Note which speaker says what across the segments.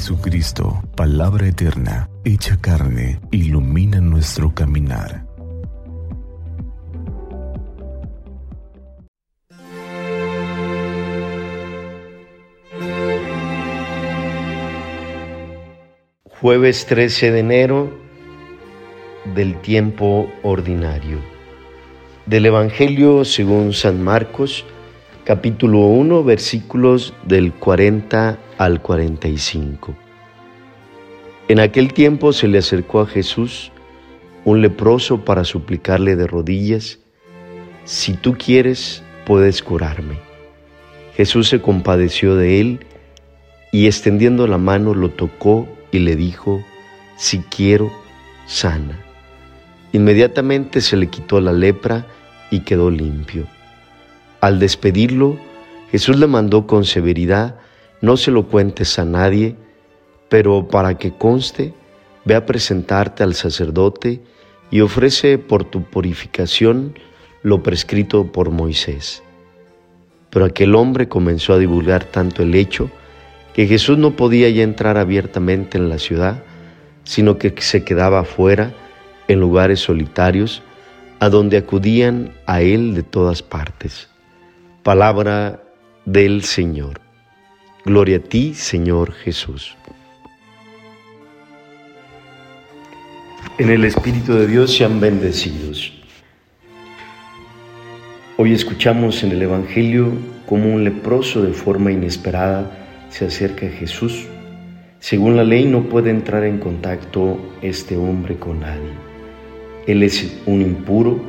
Speaker 1: Jesucristo, palabra eterna, hecha carne, ilumina nuestro caminar.
Speaker 2: Jueves 13 de enero del tiempo ordinario. Del Evangelio según San Marcos, capítulo 1, versículos del 40 al 45. En aquel tiempo se le acercó a Jesús un leproso para suplicarle de rodillas, si tú quieres, puedes curarme. Jesús se compadeció de él y extendiendo la mano lo tocó y le dijo, si quiero, sana. Inmediatamente se le quitó la lepra y quedó limpio. Al despedirlo, Jesús le mandó con severidad, no se lo cuentes a nadie, pero para que conste, ve a presentarte al sacerdote y ofrece por tu purificación lo prescrito por Moisés. Pero aquel hombre comenzó a divulgar tanto el hecho que Jesús no podía ya entrar abiertamente en la ciudad, sino que se quedaba afuera, en lugares solitarios, a donde acudían a Él de todas partes. Palabra del Señor. Gloria a ti, Señor Jesús. En el Espíritu de Dios sean bendecidos. Hoy escuchamos en el Evangelio como un leproso de forma inesperada se acerca a Jesús. Según la ley no puede entrar en contacto este hombre con nadie. Él es un impuro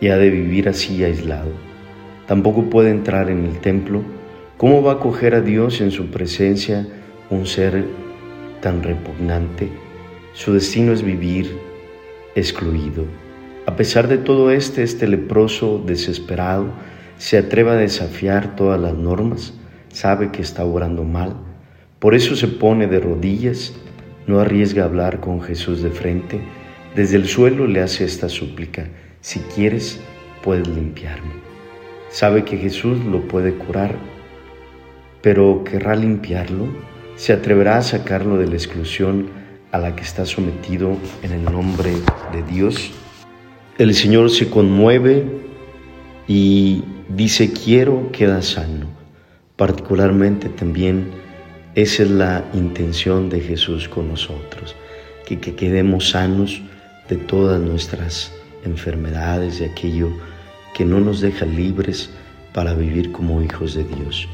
Speaker 2: y ha de vivir así aislado tampoco puede entrar en el templo, ¿cómo va a acoger a Dios en su presencia un ser tan repugnante? Su destino es vivir excluido. A pesar de todo este, este leproso desesperado se atreve a desafiar todas las normas, sabe que está obrando mal, por eso se pone de rodillas, no arriesga a hablar con Jesús de frente, desde el suelo le hace esta súplica, si quieres, puedes limpiarme. Sabe que Jesús lo puede curar, pero querrá limpiarlo, se atreverá a sacarlo de la exclusión a la que está sometido en el nombre de Dios. El Señor se conmueve y dice, quiero, queda sano. Particularmente también esa es la intención de Jesús con nosotros, que, que quedemos sanos de todas nuestras enfermedades, de aquello que no nos deja libres para vivir como hijos de Dios.